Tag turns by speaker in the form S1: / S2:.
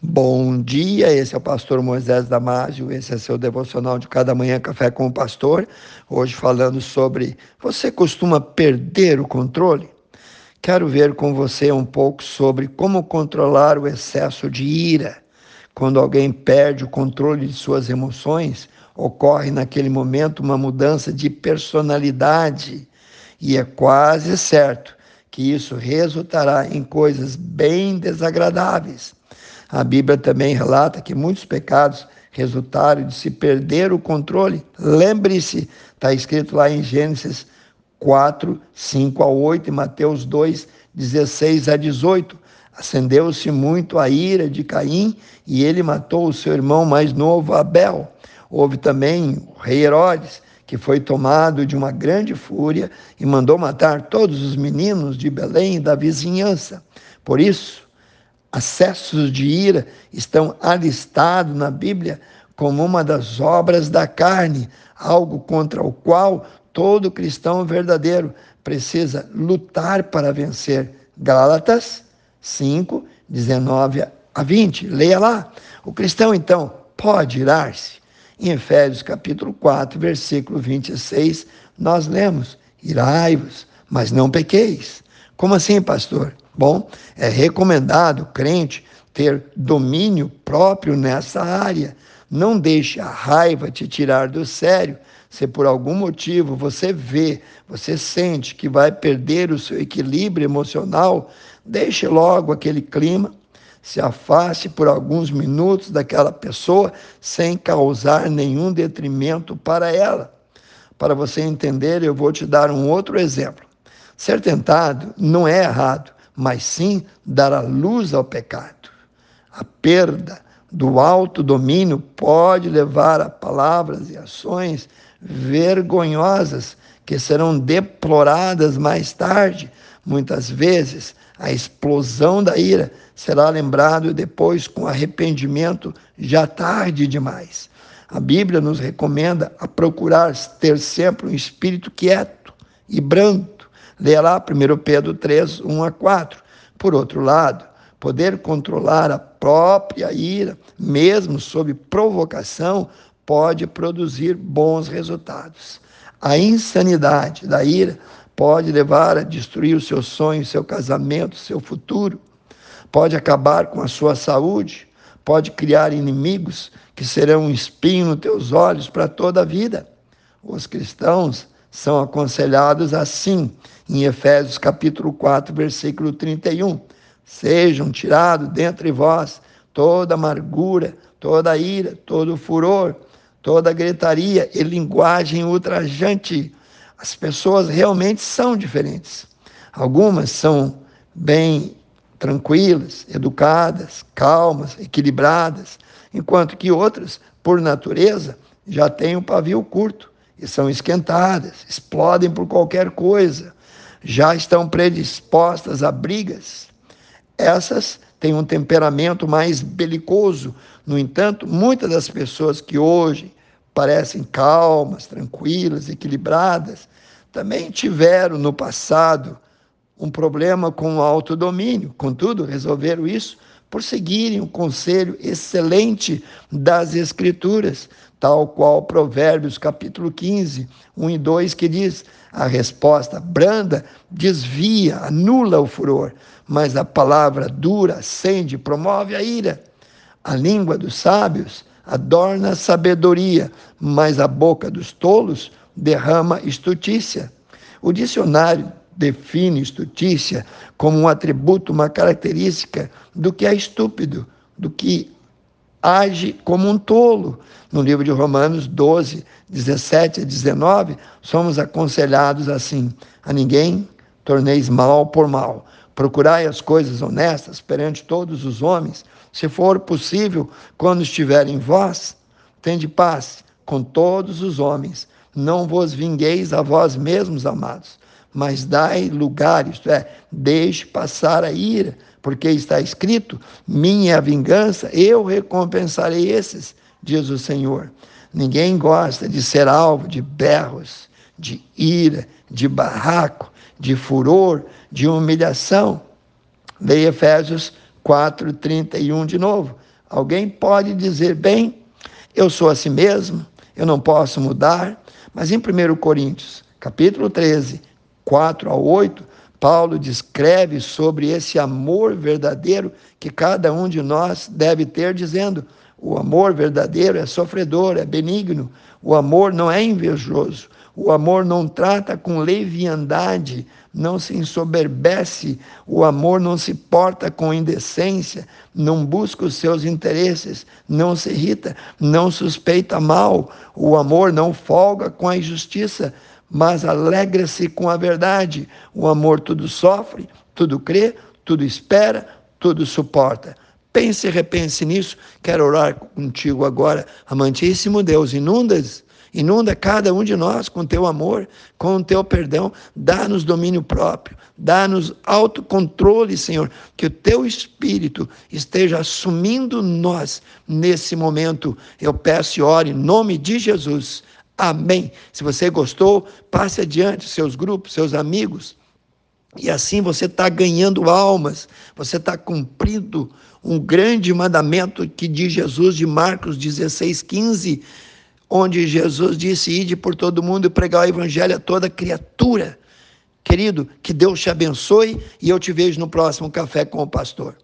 S1: Bom dia, esse é o pastor Moisés Damásio, esse é seu devocional de cada manhã café com o pastor. Hoje falando sobre você costuma perder o controle? Quero ver com você um pouco sobre como controlar o excesso de ira. Quando alguém perde o controle de suas emoções, ocorre naquele momento uma mudança de personalidade e é quase certo que isso resultará em coisas bem desagradáveis. A Bíblia também relata que muitos pecados resultaram de se perder o controle. Lembre-se, está escrito lá em Gênesis 4, 5 a 8 e Mateus 2, 16 a 18. Acendeu-se muito a ira de Caim e ele matou o seu irmão mais novo, Abel. Houve também o rei Herodes, que foi tomado de uma grande fúria e mandou matar todos os meninos de Belém e da vizinhança. Por isso, acessos de ira estão alistados na Bíblia como uma das obras da carne, algo contra o qual todo cristão verdadeiro precisa lutar para vencer. Gálatas 5, 19 a 20. Leia lá. O cristão, então, pode irar-se. Em Efésios capítulo 4, versículo 26, nós lemos: Irai-vos, mas não pequeis. Como assim, pastor? Bom, é recomendado crente ter domínio próprio nessa área. Não deixe a raiva te tirar do sério. Se por algum motivo você vê, você sente que vai perder o seu equilíbrio emocional, deixe logo aquele clima, se afaste por alguns minutos daquela pessoa sem causar nenhum detrimento para ela. Para você entender, eu vou te dar um outro exemplo. Ser tentado não é errado, mas sim dar a luz ao pecado. A perda do autodomínio pode levar a palavras e ações vergonhosas que serão deploradas mais tarde. Muitas vezes, a explosão da ira será lembrado depois com arrependimento já tarde demais. A Bíblia nos recomenda a procurar ter sempre um espírito quieto e brando Leia lá 1 Pedro 3, 1 a 4. Por outro lado, poder controlar a própria ira, mesmo sob provocação, pode produzir bons resultados. A insanidade da ira pode levar a destruir o seu sonho, seu casamento, seu futuro, pode acabar com a sua saúde, pode criar inimigos que serão um espinho nos teus olhos para toda a vida. Os cristãos são aconselhados assim, em Efésios capítulo 4, versículo 31. Sejam tirados dentre vós toda amargura, toda ira, todo furor, toda gritaria e linguagem ultrajante. As pessoas realmente são diferentes. Algumas são bem tranquilas, educadas, calmas, equilibradas, enquanto que outras, por natureza, já têm um pavio curto e são esquentadas, explodem por qualquer coisa, já estão predispostas a brigas. Essas têm um temperamento mais belicoso. No entanto, muitas das pessoas que hoje parecem calmas, tranquilas, equilibradas, também tiveram no passado um problema com o autodomínio. Contudo, resolveram isso por seguirem o conselho excelente das Escrituras, tal qual Provérbios capítulo 15, 1 e 2, que diz: a resposta branda desvia, anula o furor, mas a palavra dura acende, promove a ira. A língua dos sábios adorna a sabedoria, mas a boca dos tolos derrama estutícia. O dicionário define estutícia como um atributo, uma característica do que é estúpido, do que age como um tolo. No livro de Romanos 12, 17 a 19, somos aconselhados assim: a ninguém torneis mal por mal. Procurai as coisas honestas perante todos os homens. Se for possível, quando estiver em vós, tende paz com todos os homens. Não vos vingueis a vós mesmos, amados, mas dai lugar, isto é, deixe passar a ira, porque está escrito: minha vingança, eu recompensarei esses, diz o Senhor. Ninguém gosta de ser alvo de berros, de ira, de barraco, de furor, de humilhação. Leia Efésios 4:31 de novo. Alguém pode dizer, bem, eu sou assim mesmo, eu não posso mudar, mas em 1 Coríntios, capítulo 13, 4 a 8, Paulo descreve sobre esse amor verdadeiro que cada um de nós deve ter, dizendo: o amor verdadeiro é sofredor, é benigno, o amor não é invejoso, o amor não trata com leviandade, não se ensoberbece, o amor não se porta com indecência, não busca os seus interesses, não se irrita, não suspeita mal, o amor não folga com a injustiça, mas alegra-se com a verdade. O amor tudo sofre, tudo crê, tudo espera, tudo suporta. Pense e repense nisso. Quero orar contigo agora, amantíssimo Deus. Inundas, inunda cada um de nós com teu amor, com teu perdão. Dá-nos domínio próprio, dá-nos autocontrole, Senhor. Que o teu Espírito esteja assumindo nós nesse momento. Eu peço e oro em nome de Jesus. Amém. Se você gostou, passe adiante, seus grupos, seus amigos. E assim você está ganhando almas, você está cumprindo um grande mandamento que diz Jesus de Marcos 16, 15, onde Jesus disse: Ide por todo mundo e pregar o evangelho a toda criatura. Querido, que Deus te abençoe e eu te vejo no próximo Café com o Pastor.